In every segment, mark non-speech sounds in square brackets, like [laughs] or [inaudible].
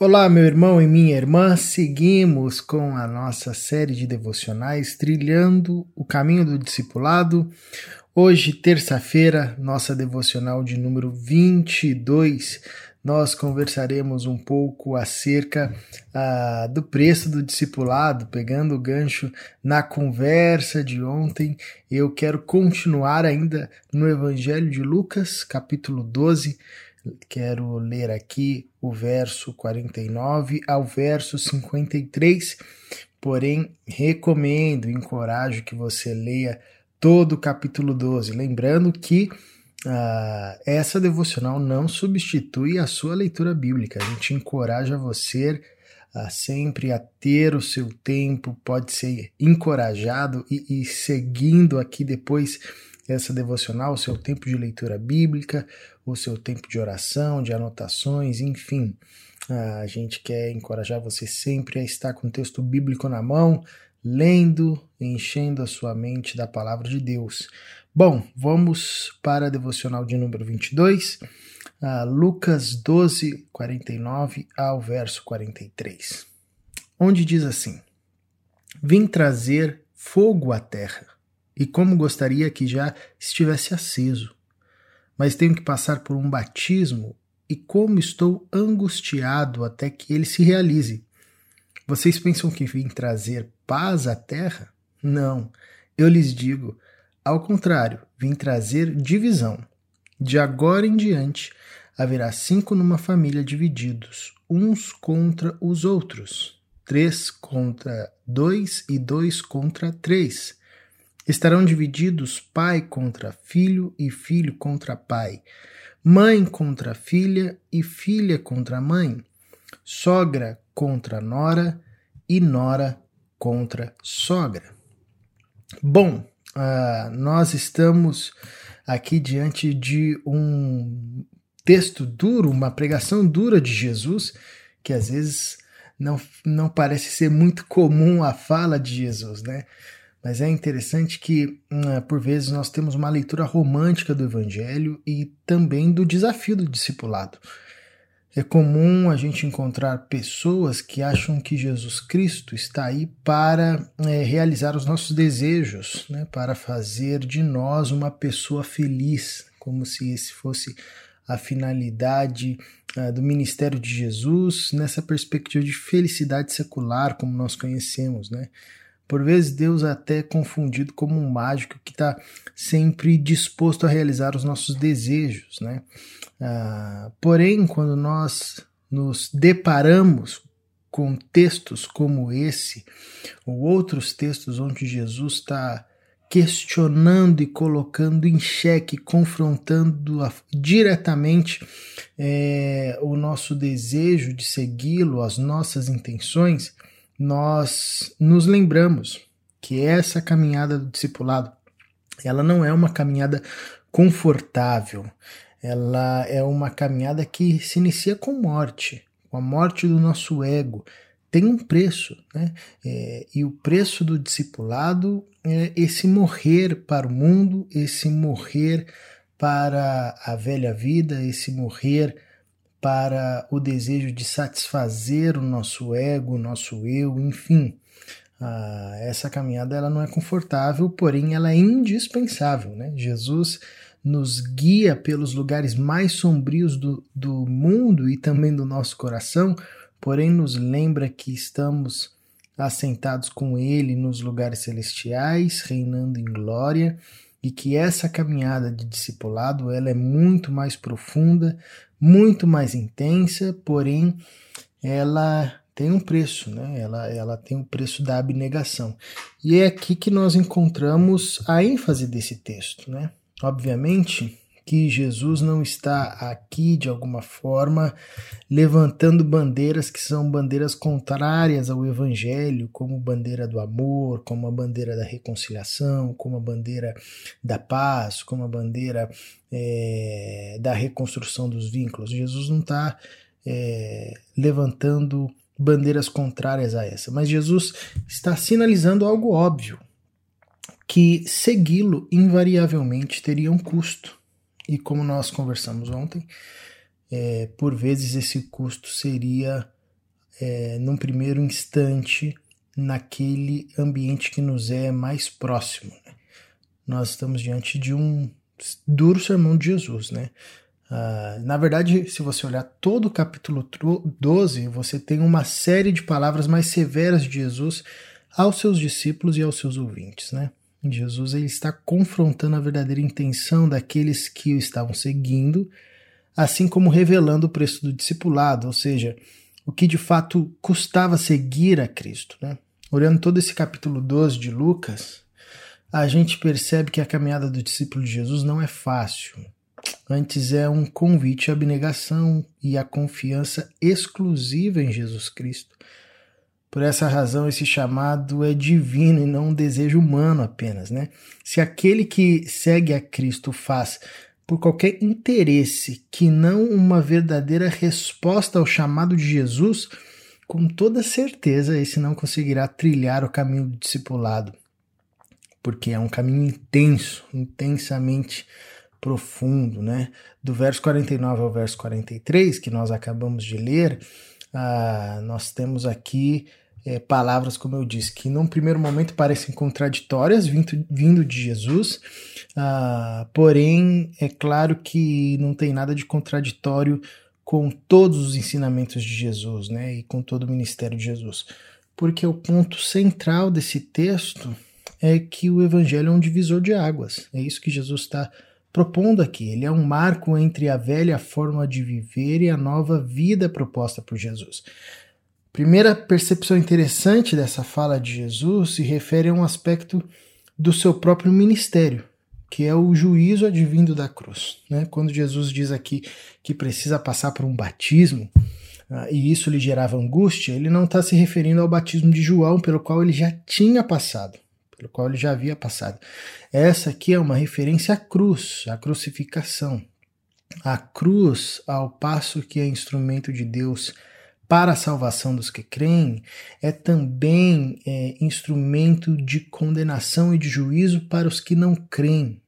Olá, meu irmão e minha irmã, seguimos com a nossa série de devocionais trilhando o caminho do discipulado. Hoje, terça-feira, nossa devocional de número 22, nós conversaremos um pouco acerca ah, do preço do discipulado, pegando o gancho na conversa de ontem. Eu quero continuar ainda no Evangelho de Lucas, capítulo 12 Quero ler aqui o verso 49 ao verso 53, porém recomendo, encorajo que você leia todo o capítulo 12, lembrando que uh, essa devocional não substitui a sua leitura bíblica. A gente encoraja você a sempre a ter o seu tempo, pode ser encorajado e, e seguindo aqui depois essa devocional, o seu tempo de leitura bíblica, o seu tempo de oração, de anotações, enfim. A gente quer encorajar você sempre a estar com o texto bíblico na mão, lendo, enchendo a sua mente da palavra de Deus. Bom, vamos para a devocional de número 22, uh, Lucas 12, 49 ao verso 43, onde diz assim: Vim trazer fogo à terra e como gostaria que já estivesse aceso. Mas tenho que passar por um batismo e como estou angustiado até que ele se realize. Vocês pensam que vim trazer paz à terra? Não, eu lhes digo, ao contrário, vim trazer divisão. De agora em diante haverá cinco numa família divididos, uns contra os outros, três contra dois e dois contra três Estarão divididos pai contra filho e filho contra pai, mãe contra filha e filha contra mãe, sogra contra nora e nora contra sogra. Bom, uh, nós estamos aqui diante de um texto duro, uma pregação dura de Jesus, que às vezes não, não parece ser muito comum a fala de Jesus, né? Mas é interessante que, hum, por vezes, nós temos uma leitura romântica do Evangelho e também do desafio do discipulado. É comum a gente encontrar pessoas que acham que Jesus Cristo está aí para é, realizar os nossos desejos, né, para fazer de nós uma pessoa feliz, como se esse fosse a finalidade uh, do ministério de Jesus nessa perspectiva de felicidade secular, como nós conhecemos, né? Por vezes, Deus é até confundido como um mágico que está sempre disposto a realizar os nossos desejos. Né? Ah, porém, quando nós nos deparamos com textos como esse, ou outros textos onde Jesus está questionando e colocando em xeque, confrontando a, diretamente é, o nosso desejo de segui-lo, as nossas intenções, nós nos lembramos que essa caminhada do discipulado, ela não é uma caminhada confortável, ela é uma caminhada que se inicia com morte, com a morte do nosso ego. Tem um preço, né? É, e o preço do discipulado é esse morrer para o mundo, esse morrer para a velha vida, esse morrer para o desejo de satisfazer o nosso ego, o nosso eu, enfim. Ah, essa caminhada ela não é confortável, porém ela é indispensável. Né? Jesus nos guia pelos lugares mais sombrios do, do mundo e também do nosso coração, porém nos lembra que estamos assentados com Ele nos lugares celestiais, reinando em glória, e que essa caminhada de discipulado ela é muito mais profunda, muito mais intensa, porém ela tem um preço, né? Ela, ela tem o um preço da abnegação. E é aqui que nós encontramos a ênfase desse texto, né? Obviamente, que Jesus não está aqui de alguma forma levantando bandeiras que são bandeiras contrárias ao Evangelho, como bandeira do amor, como a bandeira da reconciliação, como a bandeira da paz, como a bandeira é, da reconstrução dos vínculos. Jesus não está é, levantando bandeiras contrárias a essa, mas Jesus está sinalizando algo óbvio, que segui-lo invariavelmente teria um custo e como nós conversamos ontem, é, por vezes esse custo seria é, num primeiro instante, naquele ambiente que nos é mais próximo. Né? Nós estamos diante de um duro sermão de Jesus, né? Uh, na verdade, se você olhar todo o capítulo 12, você tem uma série de palavras mais severas de Jesus aos seus discípulos e aos seus ouvintes, né? Jesus ele está confrontando a verdadeira intenção daqueles que o estavam seguindo, assim como revelando o preço do discipulado, ou seja, o que de fato custava seguir a Cristo. Né? Olhando todo esse capítulo 12 de Lucas, a gente percebe que a caminhada do discípulo de Jesus não é fácil. Antes é um convite à abnegação e à confiança exclusiva em Jesus Cristo. Por essa razão, esse chamado é divino e não um desejo humano apenas, né? Se aquele que segue a Cristo faz por qualquer interesse que não uma verdadeira resposta ao chamado de Jesus, com toda certeza esse não conseguirá trilhar o caminho do discipulado, porque é um caminho intenso, intensamente profundo, né? Do verso 49 ao verso 43, que nós acabamos de ler, ah, nós temos aqui é, palavras, como eu disse, que num primeiro momento parecem contraditórias, vindo, vindo de Jesus, ah, porém é claro que não tem nada de contraditório com todos os ensinamentos de Jesus, né, e com todo o ministério de Jesus, porque o ponto central desse texto é que o evangelho é um divisor de águas, é isso que Jesus está propondo aqui. Ele é um marco entre a velha forma de viver e a nova vida proposta por Jesus. Primeira percepção interessante dessa fala de Jesus se refere a um aspecto do seu próprio ministério, que é o juízo advindo da cruz. Né? Quando Jesus diz aqui que precisa passar por um batismo, uh, e isso lhe gerava angústia, ele não está se referindo ao batismo de João, pelo qual ele já tinha passado, pelo qual ele já havia passado. Essa aqui é uma referência à cruz, à crucificação. A cruz, ao passo que é instrumento de Deus para a salvação dos que creem, é também é, instrumento de condenação e de juízo para os que não creem.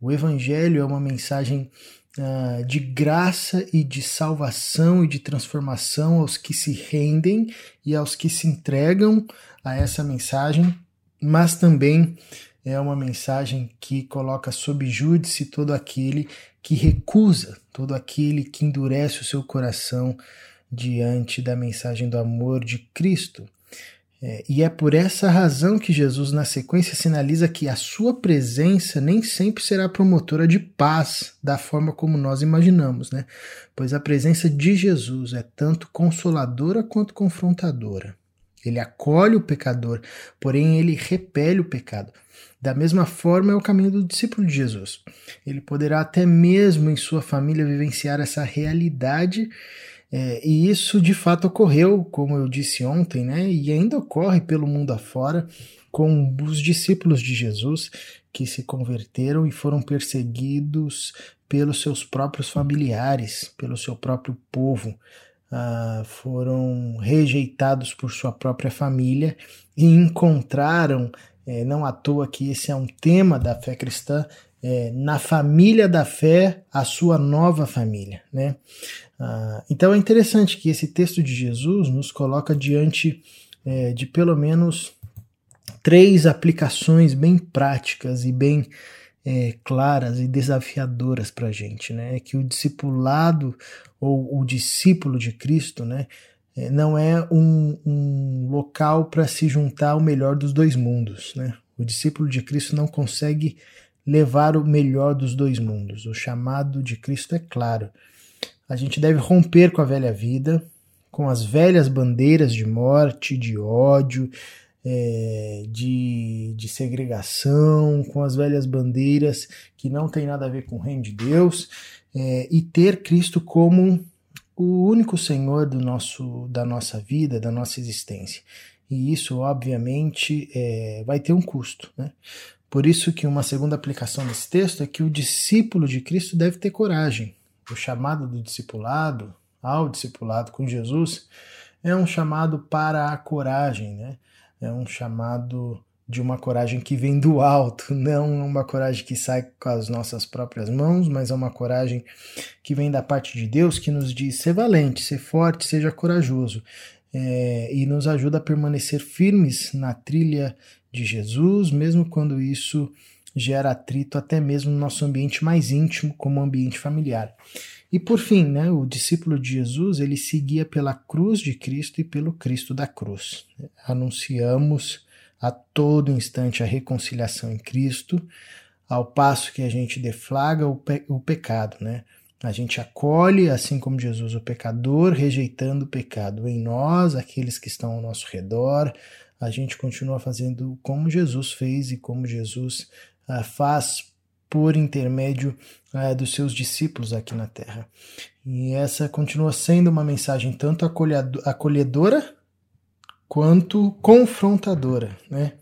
O Evangelho é uma mensagem uh, de graça e de salvação e de transformação aos que se rendem e aos que se entregam a essa mensagem, mas também é uma mensagem que coloca sob júdice todo aquele que recusa, todo aquele que endurece o seu coração diante da mensagem do amor de Cristo. É, e é por essa razão que Jesus, na sequência, sinaliza que a sua presença nem sempre será promotora de paz, da forma como nós imaginamos, né? Pois a presença de Jesus é tanto consoladora quanto confrontadora. Ele acolhe o pecador, porém ele repele o pecado. Da mesma forma é o caminho do discípulo de Jesus. Ele poderá até mesmo em sua família vivenciar essa realidade é, e isso de fato ocorreu, como eu disse ontem, né? E ainda ocorre pelo mundo afora com os discípulos de Jesus que se converteram e foram perseguidos pelos seus próprios familiares, pelo seu próprio povo. Ah, foram rejeitados por sua própria família e encontraram, é, não à toa que esse é um tema da fé cristã, é, na família da fé a sua nova família, né? Ah, então é interessante que esse texto de Jesus nos coloca diante é, de pelo menos três aplicações bem práticas e bem é, claras e desafiadoras para a gente, né? Que o discipulado ou o discípulo de Cristo, né? É, não é um, um local para se juntar ao melhor dos dois mundos, né? O discípulo de Cristo não consegue levar o melhor dos dois mundos. O chamado de Cristo é claro. A gente deve romper com a velha vida, com as velhas bandeiras de morte, de ódio, é, de, de segregação, com as velhas bandeiras que não tem nada a ver com o reino de Deus, é, e ter Cristo como o único Senhor do nosso, da nossa vida, da nossa existência. E isso, obviamente, é, vai ter um custo. Né? Por isso que uma segunda aplicação desse texto é que o discípulo de Cristo deve ter coragem. O chamado do discipulado ao discipulado com Jesus é um chamado para a coragem, né? É um chamado de uma coragem que vem do alto, [laughs] não uma coragem que sai com as nossas próprias mãos, mas é uma coragem que vem da parte de Deus que nos diz: ser valente, ser forte, seja corajoso. é, e nos ajuda a permanecer firmes na trilha de Jesus, mesmo quando isso gera atrito até mesmo no nosso ambiente mais íntimo, como o ambiente familiar. E por fim, né, o discípulo de Jesus, ele seguia pela cruz de Cristo e pelo Cristo da cruz. Anunciamos a todo instante a reconciliação em Cristo, ao passo que a gente deflaga o, pe o pecado, né? A gente acolhe, assim como Jesus, o pecador, rejeitando o pecado em nós, aqueles que estão ao nosso redor. A gente continua fazendo como Jesus fez e como Jesus faz por intermédio uh, dos seus discípulos aqui na terra. E essa continua sendo uma mensagem tanto acolhedora quanto confrontadora, né?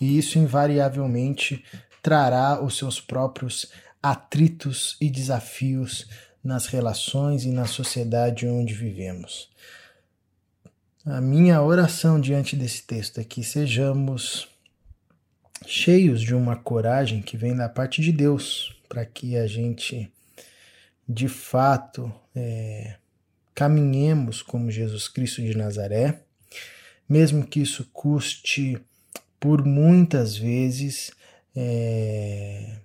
E isso invariavelmente trará os seus próprios atritos e desafios nas relações e na sociedade onde vivemos. A minha oração diante desse texto é que sejamos cheios de uma coragem que vem da parte de Deus, para que a gente de fato é, caminhemos como Jesus Cristo de Nazaré, mesmo que isso custe por muitas vezes é,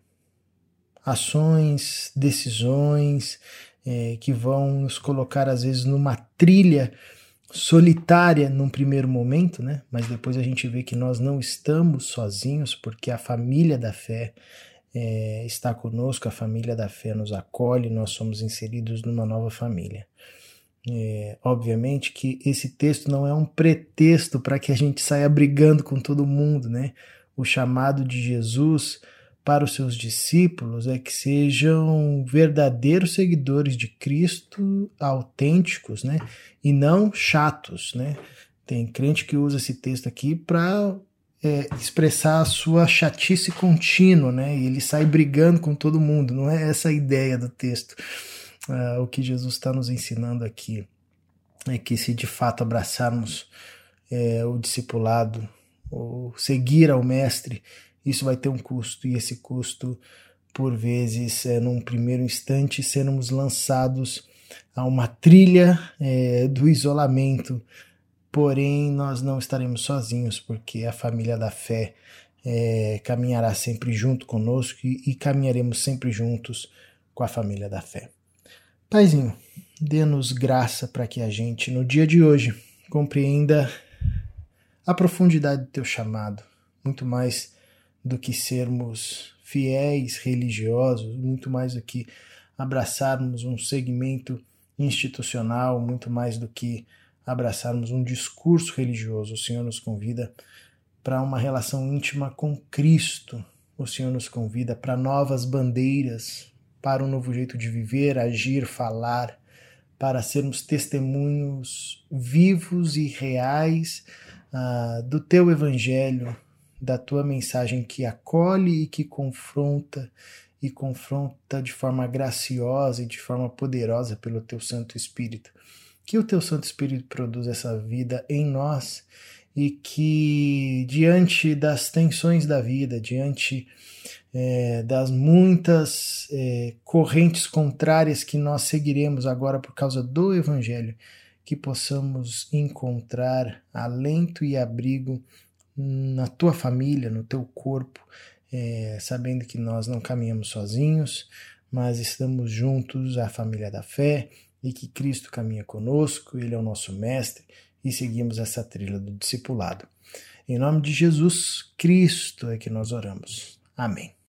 ações, decisões é, que vão nos colocar às vezes numa trilha solitária num primeiro momento, né? Mas depois a gente vê que nós não estamos sozinhos, porque a família da fé é, está conosco, a família da fé nos acolhe, nós somos inseridos numa nova família. É, obviamente que esse texto não é um pretexto para que a gente saia brigando com todo mundo, né? o chamado de Jesus para os seus discípulos é que sejam verdadeiros seguidores de Cristo, autênticos, né? E não chatos, né? Tem crente que usa esse texto aqui para é, expressar a sua chatice contínua, né? E ele sai brigando com todo mundo. Não é essa a ideia do texto. Ah, o que Jesus está nos ensinando aqui é que se de fato abraçarmos é, o discipulado ou seguir ao mestre, isso vai ter um custo, e esse custo, por vezes, é, num primeiro instante, sermos lançados a uma trilha é, do isolamento, porém nós não estaremos sozinhos, porque a família da fé é, caminhará sempre junto conosco e, e caminharemos sempre juntos com a família da fé. Paizinho, dê-nos graça para que a gente, no dia de hoje, compreenda a profundidade do teu chamado, muito mais do que sermos fiéis religiosos, muito mais do que abraçarmos um segmento institucional, muito mais do que abraçarmos um discurso religioso. O Senhor nos convida para uma relação íntima com Cristo. O Senhor nos convida para novas bandeiras, para um novo jeito de viver, agir, falar, para sermos testemunhos vivos e reais ah, do teu evangelho, da tua mensagem que acolhe e que confronta e confronta de forma graciosa e de forma poderosa pelo teu Santo Espírito. Que o teu Santo Espírito produza essa vida em nós e que, diante das tensões da vida, diante é, das muitas é, correntes contrárias que nós seguiremos agora por causa do Evangelho, que possamos encontrar alento e abrigo na tua família, no teu corpo, é, sabendo que nós não caminhamos sozinhos, mas estamos juntos, a família da fé, e que Cristo caminha conosco, Ele é o nosso Mestre, e seguimos essa trilha do discipulado. Em nome de Jesus Cristo é que nós oramos. Amém.